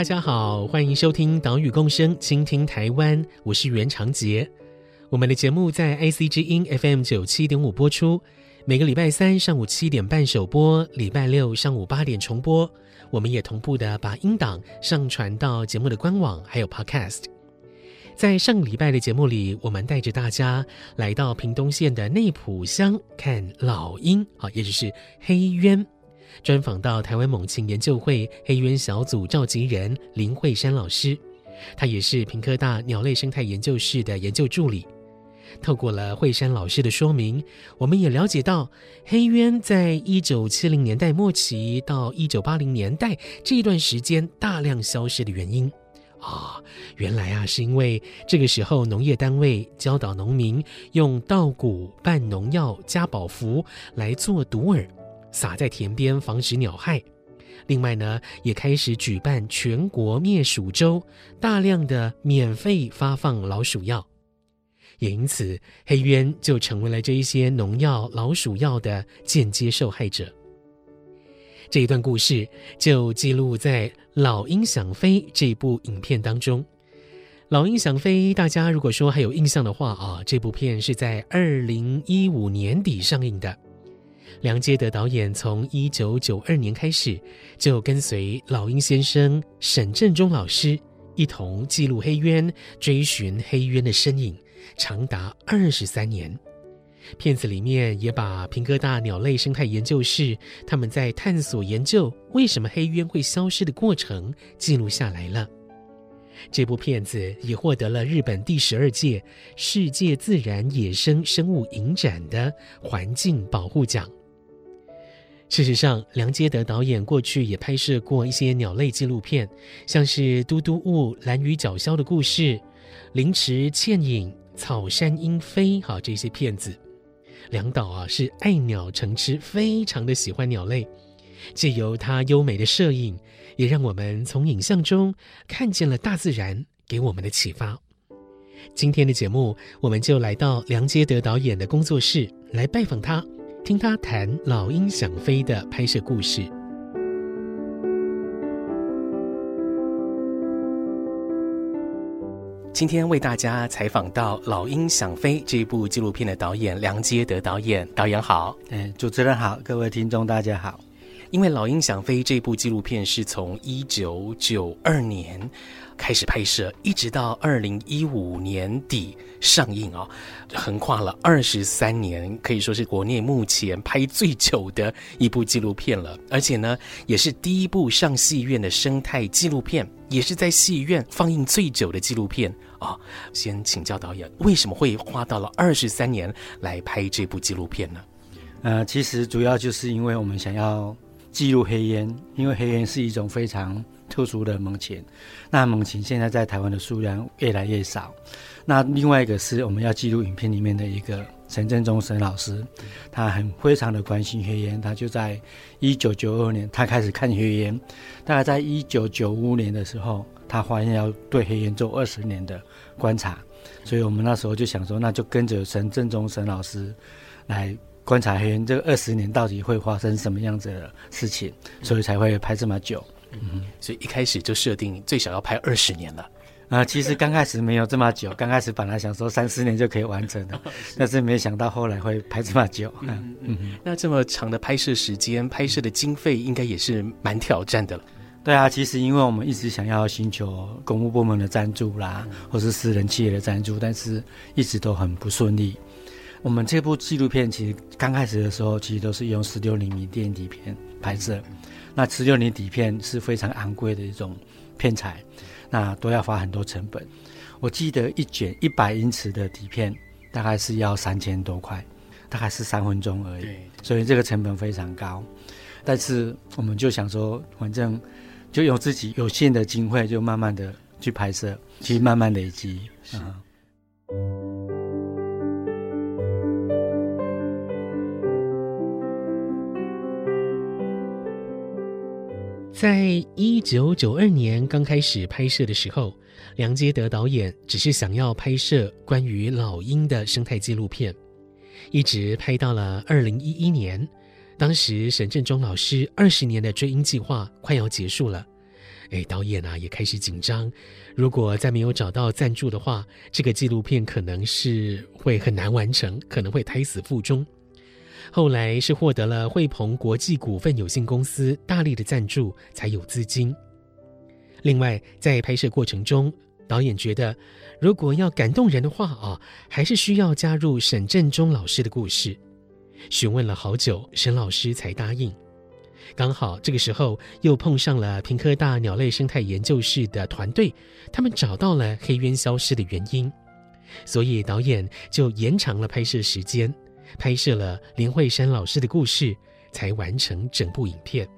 大家好，欢迎收听岛屿共生，倾听台湾，我是袁长杰。我们的节目在 IC 之音 FM 九七点五播出，每个礼拜三上午七点半首播，礼拜六上午八点重播。我们也同步的把音档上传到节目的官网，还有 Podcast。在上个礼拜的节目里，我们带着大家来到屏东县的内埔乡看老鹰，好，也就是黑鸢。专访到台湾猛禽研究会黑鸢小组召集人林慧珊老师，他也是屏科大鸟类生态研究室的研究助理。透过了慧珊老师的说明，我们也了解到黑鸢在一九七零年代末期到一九八零年代这一段时间大量消失的原因。啊、原来啊是因为这个时候农业单位教导农民用稻谷拌农药加保福来做毒饵。撒在田边防止鸟害，另外呢，也开始举办全国灭鼠周，大量的免费发放老鼠药，也因此黑鸢就成为了这一些农药、老鼠药的间接受害者。这一段故事就记录在《老鹰想飞》这部影片当中。《老鹰想飞》，大家如果说还有印象的话啊，这部片是在二零一五年底上映的。梁杰德导演从一九九二年开始，就跟随老鹰先生沈振中老师一同记录黑鸢，追寻黑鸢的身影，长达二十三年。片子里面也把平哥大鸟类生态研究室他们在探索研究为什么黑鸢会消失的过程记录下来了。这部片子也获得了日本第十二届世界自然野生生物影展的环境保护奖。事实上，梁接德导演过去也拍摄过一些鸟类纪录片，像是嘟嘟雾、兰屿角鸮的故事、凌迟倩影、草山鹰飞，好这些片子。梁导啊是爱鸟成痴，非常的喜欢鸟类。借由他优美的摄影，也让我们从影像中看见了大自然给我们的启发。今天的节目，我们就来到梁接德导演的工作室来拜访他。听他谈《老鹰想飞》的拍摄故事。今天为大家采访到《老鹰想飞》这部纪录片的导演梁杰德导演。导演好，嗯，主持人好，各位听众大家好。因为《老鹰想飞》这部纪录片是从一九九二年开始拍摄，一直到二零一五年底上映啊、横跨了二十三年，可以说是国内目前拍最久的一部纪录片了。而且呢，也是第一部上戏院的生态纪录片，也是在戏院放映最久的纪录片啊、先请教导演，为什么会花到了二十三年来拍这部纪录片呢？呃，其实主要就是因为我们想要记录黑烟，因为黑烟是一种非常特殊的猛禽，那猛禽现在在台湾的数量越来越少。那另外一个是我们要记录影片里面的一个陈振中沈老师，他很非常的关心黑烟，他就在一九九二年他开始看黑烟，大概在一九九五年的时候，他发现要对黑烟做二十年的观察，所以我们那时候就想说，那就跟着陈振中沈老师来。观察黑人这个二十年到底会发生什么样子的事情，所以才会拍这么久。嗯，所以一开始就设定最少要拍二十年了。啊、呃，其实刚开始没有这么久，刚开始本来想说三四年就可以完成的，但是没想到后来会拍这么久。嗯 嗯，那这么长的拍摄时间，拍摄的经费应该也是蛮挑战的了。对啊，其实因为我们一直想要寻求公务部门的赞助啦，或是私人企业的赞助，但是一直都很不顺利。我们这部纪录片其实刚开始的时候，其实都是用十六厘米电影底片拍摄。那十六厘米底片是非常昂贵的一种片材，那都要花很多成本。我记得一卷一百英尺的底片大概是要三千多块，大概是三分钟而已，所以这个成本非常高。但是我们就想说，反正就用自己有限的经费，就慢慢的去拍摄，去慢慢累积。啊。在一九九二年刚开始拍摄的时候，梁接德导演只是想要拍摄关于老鹰的生态纪录片，一直拍到了二零一一年。当时沈振中老师二十年的追鹰计划快要结束了，哎，导演啊也开始紧张，如果再没有找到赞助的话，这个纪录片可能是会很难完成，可能会胎死腹中。后来是获得了惠鹏国际股份有限公司大力的赞助，才有资金。另外，在拍摄过程中，导演觉得如果要感动人的话啊，还是需要加入沈振中老师的故事。询问了好久，沈老师才答应。刚好这个时候又碰上了屏科大鸟类生态研究室的团队，他们找到了黑鸢消失的原因，所以导演就延长了拍摄时间。拍摄了林慧珊老师的故事，才完成整部影片。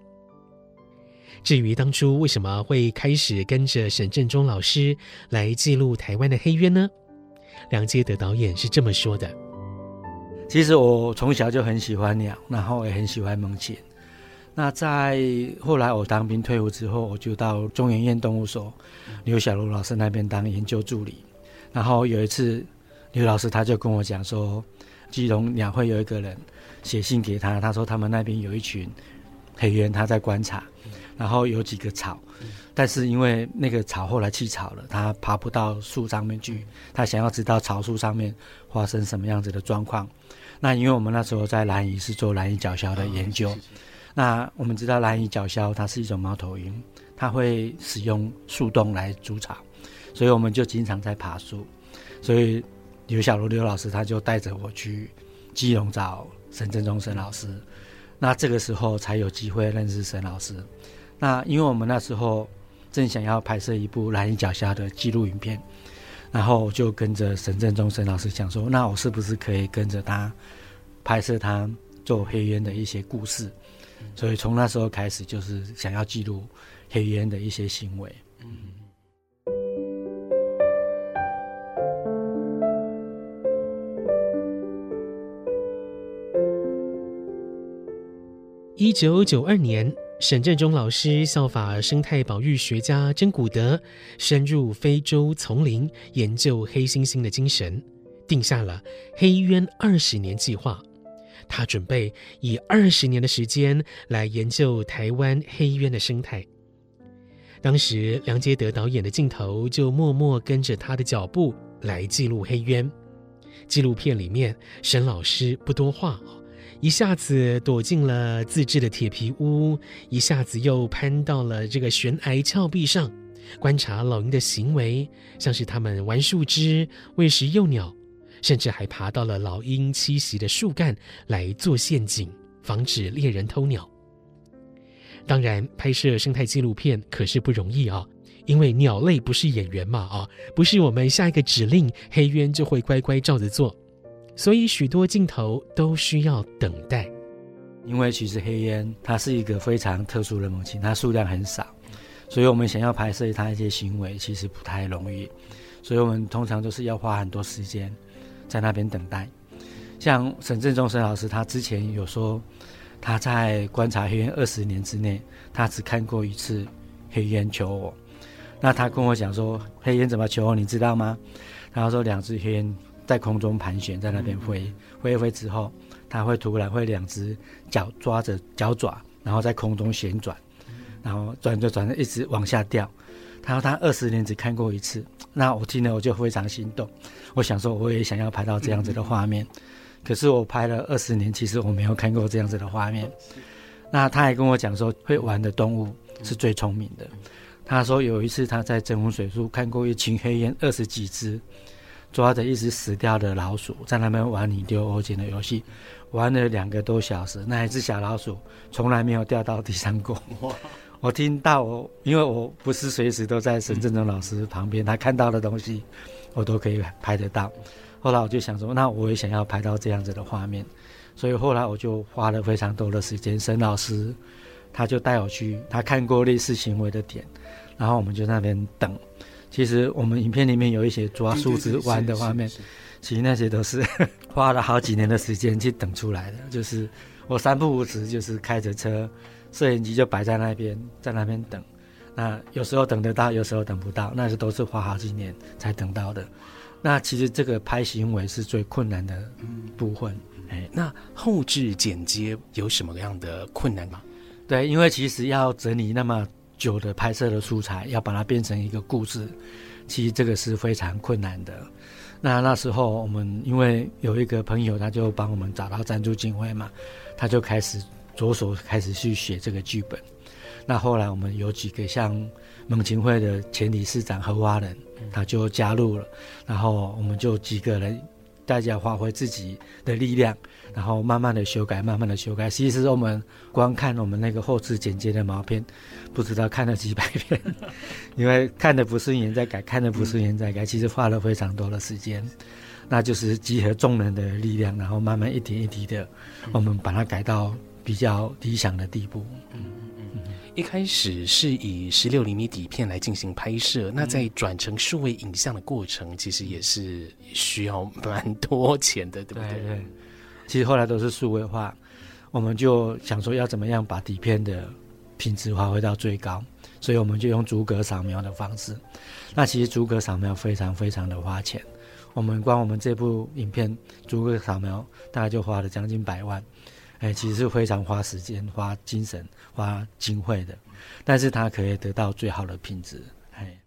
至于当初为什么会开始跟着沈振中老师来记录台湾的黑鸢呢？梁杰德导演是这么说的：“其实我从小就很喜欢鸟，然后也很喜欢猛禽。那在后来我当兵退伍之后，我就到中研院动物所刘小如老师那边当研究助理。然后有一次，刘老师他就跟我讲说。”基隆鸟会有一个人写信给他，他说他们那边有一群黑鸢，他在观察，然后有几个草，但是因为那个草后来弃草了，他爬不到树上面去，他想要知道草树上面发生什么样子的状况。那因为我们那时候在兰屿是做兰屿角鸮的研究，那我们知道兰屿角鸮它是一种猫头鹰，它会使用树洞来筑巢，所以我们就经常在爬树，所以。刘小如刘老师，他就带着我去基隆找沈振中沈老师，那这个时候才有机会认识沈老师。那因为我们那时候正想要拍摄一部兰屿角鸮的纪录影片，然后就跟着沈振中沈老师讲说，那我是不是可以跟着他拍摄他做黑鸢的一些故事？所以从那时候开始，就是想要记录黑鸢的一些行为。嗯。一九九二年，沈振中老师效法生态保育学家珍古德，深入非洲丛林研究黑猩猩的精神，定下了黑渊二十年计划。他准备以二十年的时间来研究台湾黑渊的生态。当时梁杰德导演的镜头就默默跟着他的脚步来记录黑渊。纪录片里面，沈老师不多话。一下子躲进了自制的铁皮屋，一下子又攀到了这个悬崖峭壁上，观察老鹰的行为，像是它们玩树枝、喂食幼鸟，甚至还爬到了老鹰栖息的树干来做陷阱，防止猎人偷鸟。当然，拍摄生态纪录片可是不容易啊，因为鸟类不是演员嘛啊，不是我们下一个指令，黑鸢就会乖乖照着做。所以许多镜头都需要等待，因为其实黑烟它是一个非常特殊的猛禽，它数量很少，所以我们想要拍摄它一些行为其实不太容易，所以我们通常都是要花很多时间在那边等待。像沈振中沈老师，他之前有说他在观察黑烟二十年之内，他只看过一次黑烟求偶。那他跟我讲说，黑烟怎么求偶，你知道吗？然后说两只黑烟。在空中盘旋，在那边飞，飞一飞之后，它会突然会两只脚抓着脚爪，然后在空中旋转，然后转着转着一直往下掉。他说他二十年只看过一次，那我听了我就非常心动，我想说我也想要拍到这样子的画面。可是我拍了二十年，其实我没有看过这样子的画面。那他还跟我讲说，会玩的动物是最聪明的。他说有一次他在真武水库看过一群黑烟，二十几只。抓着一只死掉的老鼠，在那边玩你丢我捡的游戏，玩了两个多小时。那一只小老鼠从来没有掉到地上过。我听到我，因为我不是随时都在沈振中老师旁边，他看到的东西我都可以拍得到。后来我就想说，那我也想要拍到这样子的画面，所以后来我就花了非常多的时间。沈老师他就带我去他看过类似行为的点，然后我们就在那边等。其实我们影片里面有一些抓树枝弯的画面，其实那些都是 花了好几年的时间去等出来的。就是我三不五时就是开着车，摄影机就摆在那边，在那边等。那有时候等得到，有时候等不到，那是都是花好几年才等到的。那其实这个拍行为是最困难的部分。哎，那后置剪接有什么样的困难吗？对，因为其实要整理那么。久的拍摄的素材，要把它变成一个故事，其实这个是非常困难的。那那时候我们因为有一个朋友，他就帮我们找到赞助经费嘛，他就开始着手开始去写这个剧本。那后来我们有几个像猛禽会的前理事长何蛙人，他就加入了，然后我们就几个人。大家发挥自己的力量，然后慢慢的修改，慢慢的修改。其实我们光看我们那个后置剪接的毛片，不知道看了几百遍，因为看的不顺眼再改，看的不顺眼再改，其实花了非常多的时间。那就是集合众人的力量，然后慢慢一点一滴的，我们把它改到比较理想的地步。嗯一开始是以十六厘米底片来进行拍摄，嗯、那在转成数位影像的过程，其实也是需要蛮多钱的，对不对？对，对。其实后来都是数位化，我们就想说要怎么样把底片的品质发挥到最高，所以我们就用逐格扫描的方式。那其实逐格扫描非常非常的花钱，我们光我们这部影片逐格扫描大概就花了将近百万。哎，其实是非常花时间、花精神、花经费的，但是它可以得到最好的品质。哎，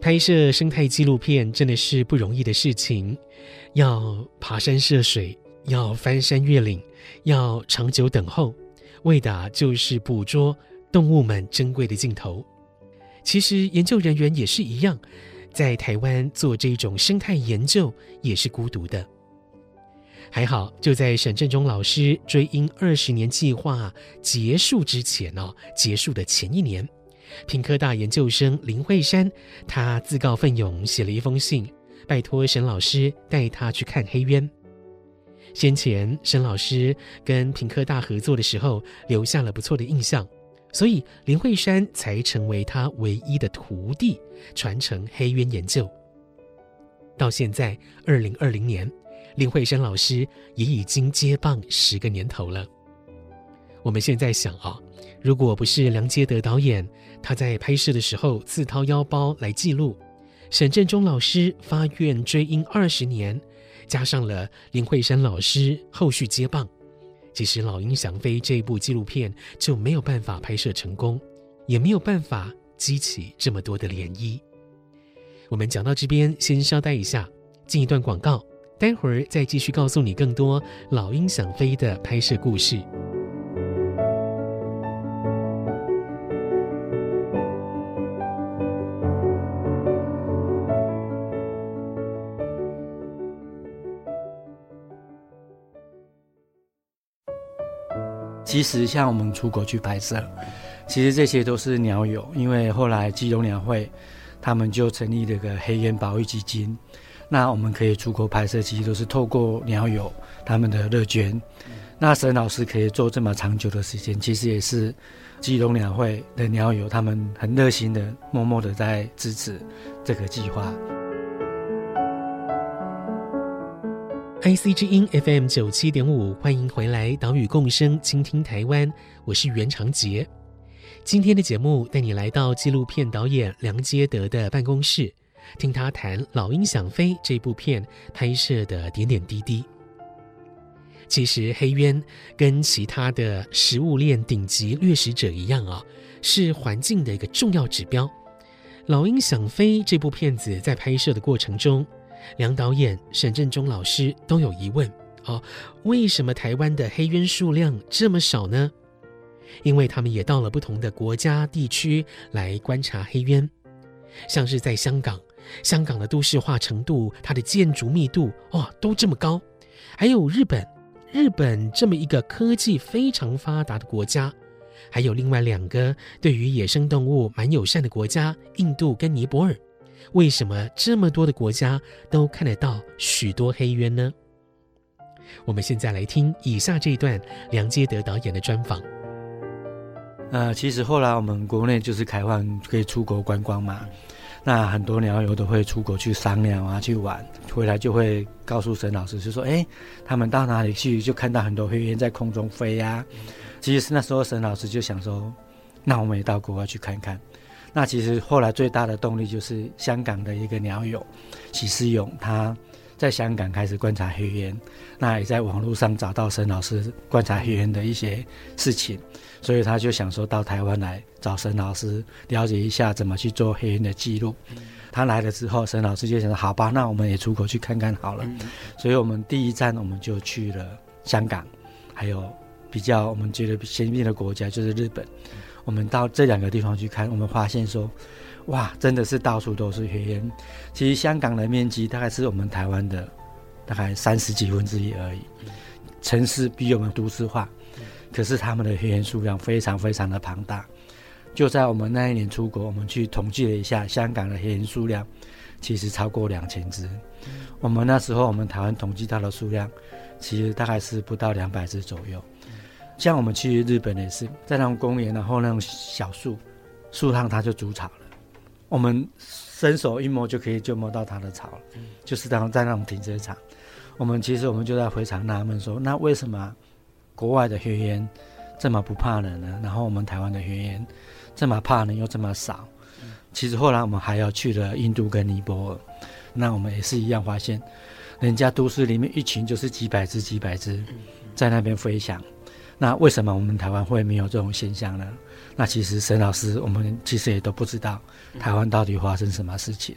拍摄生态纪录片真的是不容易的事情，要爬山涉水，要翻山越岭，要长久等候，为的就是捕捉动物们珍贵的镜头。其实研究人员也是一样，在台湾做这种生态研究也是孤独的。还好，就在沈振中老师追鹰二十年计划结束之前哦，结束的前一年，屏科大研究生林慧珊，他自告奋勇写了一封信，拜托沈老师带他去看黑鸢。先前沈老师跟屏科大合作的时候，留下了不错的印象，所以林慧珊才成为他唯一的徒弟，传承黑鸢研究。到现在二零二零年。林慧珊老师也已经接棒十个年头了。我们现在想啊，如果不是梁杰德导演他在拍摄的时候自掏腰包来记录，沈振中老师发愿追鹰二十年，加上了林慧珊老师后续接棒，其实《老鹰想飞》这部纪录片就没有办法拍摄成功，也没有办法激起这么多的涟漪。我们讲到这边，先稍待一下，进一段广告。待会儿再继续告诉你更多《老鹰想飞》的拍摄故事。其实像我们出国去拍摄，其实这些都是鸟友，因为后来基隆鸟会他们就成立了个黑鸢保育基金。那我们可以出国拍摄，其实都是透过鸟友他们的乐捐。那沈老师可以做这么长久的时间，其实也是基隆鸟会的鸟友他们很热心的、默默的在支持这个计划。IC 之音 FM 九七点五，欢迎回来，岛屿共生，倾听台湾，我是袁长杰。今天的节目带你来到纪录片导演梁杰德的办公室。听他谈《老鹰想飞》这部片拍摄的点点滴滴。其实黑鸢跟其他的食物链顶级掠食者一样啊，是环境的一个重要指标。《老鹰想飞》这部片子在拍摄的过程中，梁导演、沈振中老师都有疑问：哦，为什么台湾的黑鸢数量这么少呢？因为他们也到了不同的国家地区来观察黑鸢，像是在香港。香港的都市化程度，它的建筑密度，哦，都这么高。还有日本，日本这么一个科技非常发达的国家，还有另外两个对于野生动物蛮友善的国家，印度跟尼泊尔。为什么这么多的国家都看得到许多黑渊呢？我们现在来听以下这一段梁杰德导演的专访。呃，其实后来我们国内就是开放可以出国观光嘛，那很多鸟友都会出国去商量啊，去玩，回来就会告诉沈老师，就说：“哎，他们到哪里去，就看到很多黑鸢在空中飞呀、啊。”其实那时候沈老师就想说：“那我们也到国外去看看。”那其实后来最大的动力就是香港的一个鸟友许思勇，他在香港开始观察黑烟，那也在网络上找到沈老师观察黑烟的一些事情。所以他就想说到台湾来找沈老师了解一下怎么去做黑烟的记录。他来了之后，沈老师就想说：“好吧，那我们也出国去看看好了。”所以我们第一站我们就去了香港，还有比较我们觉得先进的国家就是日本。我们到这两个地方去看，我们发现说：“哇，真的是到处都是黑鸢。其实香港的面积大概是我们台湾的大概三十几分之一而已，城市比我们都市化。”可是他们的黑鸢数量非常非常的庞大，就在我们那一年出国，我们去统计了一下，香港的黑鸢数量其实超过两千只。我们那时候我们台湾统计到的数量，其实大概是不到两百只左右。像我们去日本也是，在那种公园，然后那种小树树上它就筑巢了，我们伸手一摸就可以就摸到它的巢了，就是当在那种停车场。我们其实我们就在非常纳闷说，那为什么？国外的学员这么不怕人呢？然后我们台湾的学员这么怕人又这么少。其实后来我们还要去了印度跟尼泊尔，那我们也是一样发现，人家都市里面一群就是几百只几百只在那边飞翔。那为什么我们台湾会没有这种现象呢？那其实沈老师我们其实也都不知道台湾到底发生什么事情。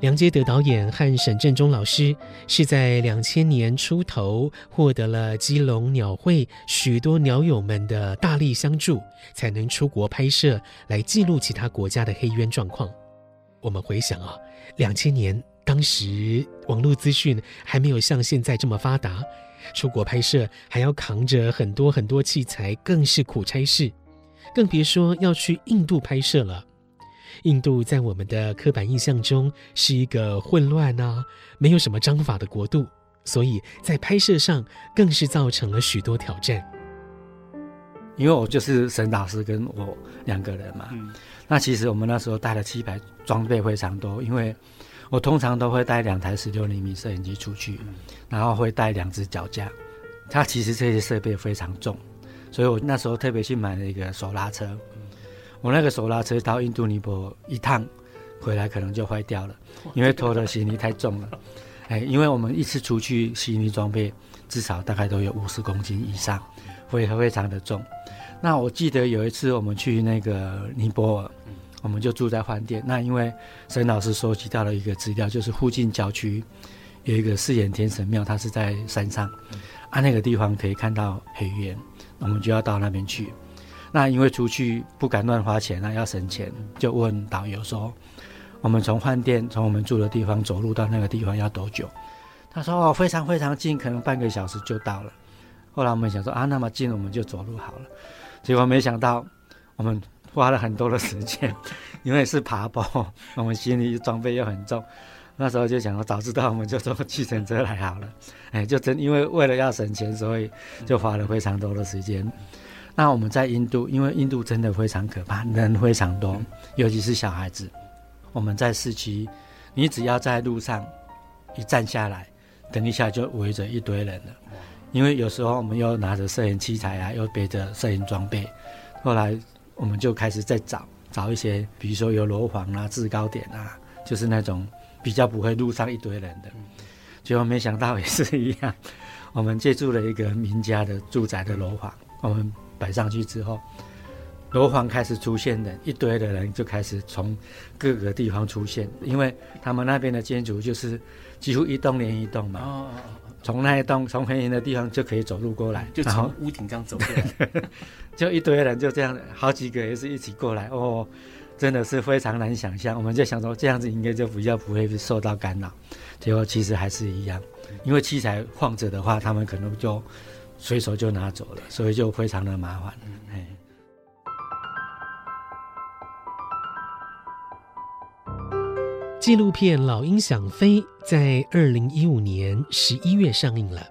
梁杰德导演和沈振中老师是在两千年出头获得了基隆鸟会许多鸟友们的大力相助，才能出国拍摄来记录其他国家的黑鸢状况。我们回想啊，两千年当时网络资讯还没有像现在这么发达，出国拍摄还要扛着很多很多器材，更是苦差事，更别说要去印度拍摄了。印度在我们的刻板印象中是一个混乱啊，没有什么章法的国度，所以在拍摄上更是造成了许多挑战。因为我就是沈老师跟我两个人嘛，嗯、那其实我们那时候带了七百装备非常多，因为我通常都会带两台十六厘米摄影机出去，嗯、然后会带两只脚架，它其实这些设备非常重，所以我那时候特别去买了一个手拉车。我那个手拉车到印度尼泊尔一趟，回来可能就坏掉了，因为拖的行李太重了。哎，因为我们一次出去行李装备至少大概都有五十公斤以上，会非常的重。那我记得有一次我们去那个尼泊尔，我们就住在饭店。那因为沈老师收集到了一个资料，就是附近郊区有一个四眼天神庙，它是在山上，啊，那个地方可以看到黑鸢，我们就要到那边去。那因为出去不敢乱花钱啊，要省钱，就问导游说：“我们从饭店从我们住的地方走路到那个地方要多久？”他说：“哦，非常非常近，可能半个小时就到了。”后来我们想说：“啊，那么近，我们就走路好了。”结果没想到，我们花了很多的时间，因为是爬坡，我们行李装备又很重。那时候就想说，早知道我们就坐计程车来好了。哎，就真因为为了要省钱，所以就花了非常多的时间。那我们在印度，因为印度真的非常可怕，人非常多，尤其是小孩子。我们在市区，你只要在路上一站下来，等一下就围着一堆人了。因为有时候我们又拿着摄影器材啊，又背着摄影装备，后来我们就开始在找找一些，比如说有楼房啊、制高点啊，就是那种比较不会路上一堆人的。结果没想到也是一样，我们借助了一个名家的住宅的楼房，我们。摆上去之后，楼房开始出现的一堆的人就开始从各个地方出现，因为他们那边的建筑就是几乎一栋连一栋嘛。哦，从那一栋从很远的地方就可以走路过来，就从屋顶这样走过来，就一堆人就这样，好几个也是一起过来。哦，真的是非常难想象。我们就想说这样子应该就比较不会受到干扰，结果其实还是一样，因为器材放着的话，他们可能就。随手就拿走了，所以就非常的麻烦。纪录片《老鹰想飞》在二零一五年十一月上映了。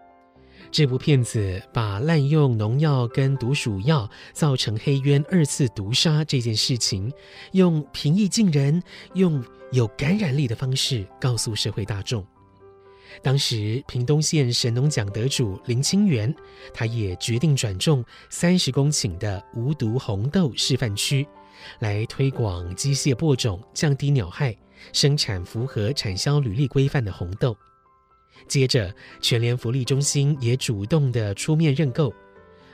这部片子把滥用农药跟毒鼠药造成黑鸢二次毒杀这件事情，用平易近人、用有感染力的方式告诉社会大众。当时屏东县神农奖得主林清源，他也决定转种三十公顷的无毒红豆示范区，来推广机械播种，降低鸟害。生产符合产销履历规范的红豆。接着，全联福利中心也主动的出面认购。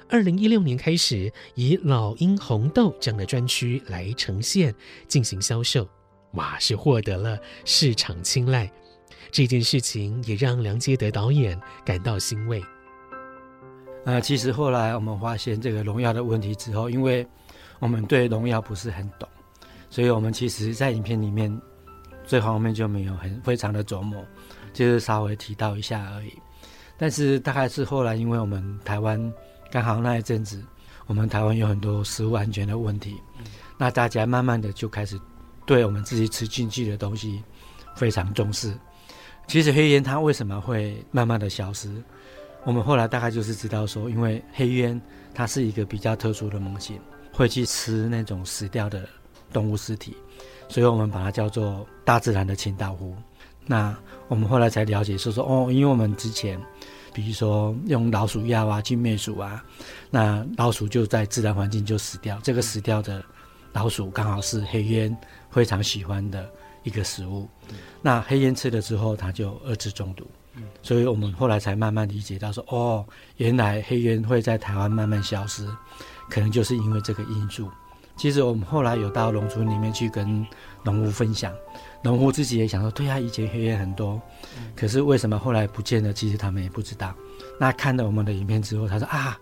二零一六年开始，以老鹰红豆这样的专区来呈现进行销售，哇，是获得了市场青睐。这件事情也让梁杰德导演感到欣慰。呃，其实后来我们发现这个农药的问题之后，因为我们对农药不是很懂，所以我们其实在影片里面。这方面就没有很非常的琢磨，就是稍微提到一下而已。但是大概是后来，因为我们台湾刚好那一阵子，我们台湾有很多食物安全的问题，那大家慢慢的就开始对我们自己吃进去的东西非常重视。其实黑烟它为什么会慢慢的消失？我们后来大概就是知道说，因为黑烟它是一个比较特殊的猛禽，会去吃那种死掉的动物尸体。所以我们把它叫做大自然的清道夫。那我们后来才了解，说说哦，因为我们之前，比如说用老鼠药啊去灭鼠啊，那老鼠就在自然环境就死掉。这个死掉的老鼠刚好是黑鸢非常喜欢的一个食物。那黑鸢吃了之后，它就二次中毒。所以我们后来才慢慢理解到说，哦，原来黑鸢会在台湾慢慢消失，可能就是因为这个因素。其实我们后来有到农村里面去跟农户分享，农户自己也想说，对啊，以前黑夜很多，可是为什么后来不见了？其实他们也不知道。那看了我们的影片之后，他说啊，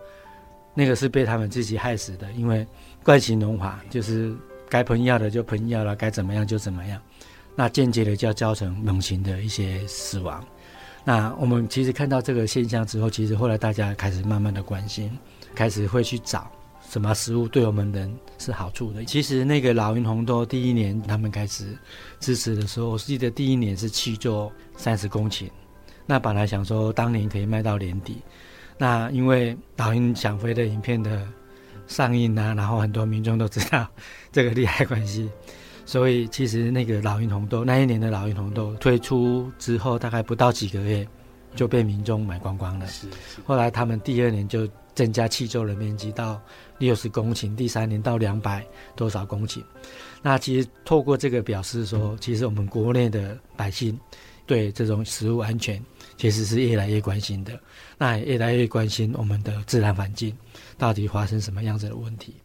那个是被他们自己害死的，因为惯性农法，就是该喷药的就喷药了，该怎么样就怎么样，那间接的就要造成猛禽的一些死亡。那我们其实看到这个现象之后，其实后来大家开始慢慢的关心，开始会去找。什么食物对我们人是好处的？其实那个老鹰红豆第一年他们开始支持的时候，我记得第一年是去做三十公顷。那本来想说当年可以卖到年底，那因为老鹰想飞的影片的上映啊，然后很多民众都知道这个利害关系，所以其实那个老鹰红豆那一年的老鹰红豆推出之后，大概不到几个月就被民众买光光了。是，后来他们第二年就增加气州的面积到。六十公顷，第三年到两百多少公顷？那其实透过这个表示说，其实我们国内的百姓对这种食物安全其实是越来越关心的，那也越来越关心我们的自然环境到底发生什么样子的问题。《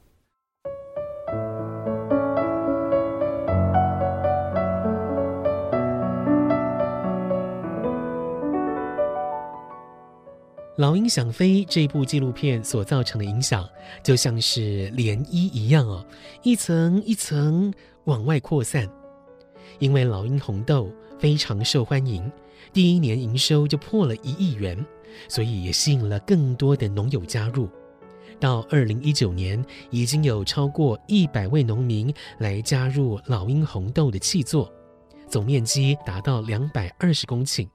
老鹰想飞》这部纪录片所造成的影响，就像是涟漪一样哦，一层一层往外扩散。因为老鹰红豆非常受欢迎，第一年营收就破了一亿元，所以也吸引了更多的农友加入。到二零一九年，已经有超过一百位农民来加入老鹰红豆的气作，总面积达到两百二十公顷。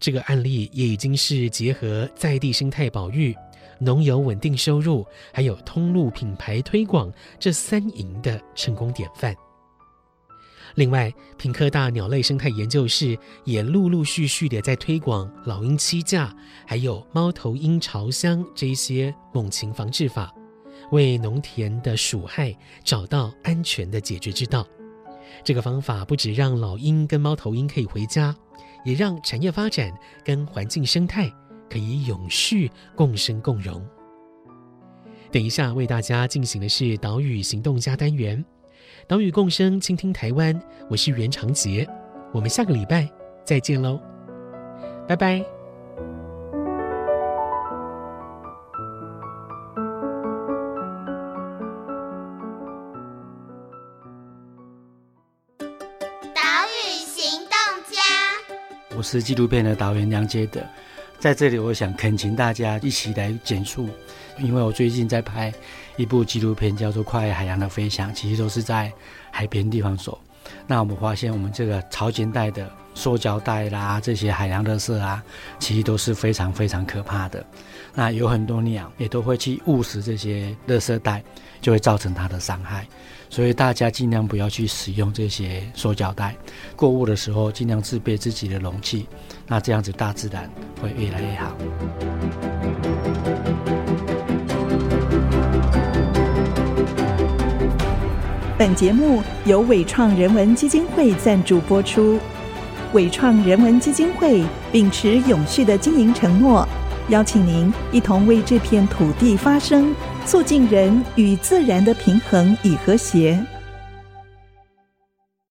这个案例也已经是结合在地生态保育、农友稳定收入，还有通路品牌推广这三赢的成功典范。另外，屏科大鸟类生态研究室也陆陆续续的在推广老鹰栖架，还有猫头鹰巢箱这些猛禽防治法，为农田的鼠害找到安全的解决之道。这个方法不止让老鹰跟猫头鹰可以回家。也让产业发展跟环境生态可以永续共生共荣。等一下为大家进行的是岛屿行动家单元，岛屿共生，倾听台湾。我是袁长杰，我们下个礼拜再见喽，拜拜。是纪录片的导演梁杰德，在这里我想恳请大家一起来减速，因为我最近在拍一部纪录片，叫做《跨越海洋的飞翔》，其实都是在海边地方走。那我们发现，我们这个潮间带的塑胶袋啦，这些海洋垃圾啊，其实都是非常非常可怕的。那有很多鸟也都会去误食这些垃圾袋，就会造成它的伤害。所以大家尽量不要去使用这些塑胶袋，购物的时候尽量自备自己的容器，那这样子大自然会越来越好。本节目由伟创人文基金会赞助播出。伟创人文基金会秉持永续的经营承诺，邀请您一同为这片土地发声。促进人与自然的平衡与和谐。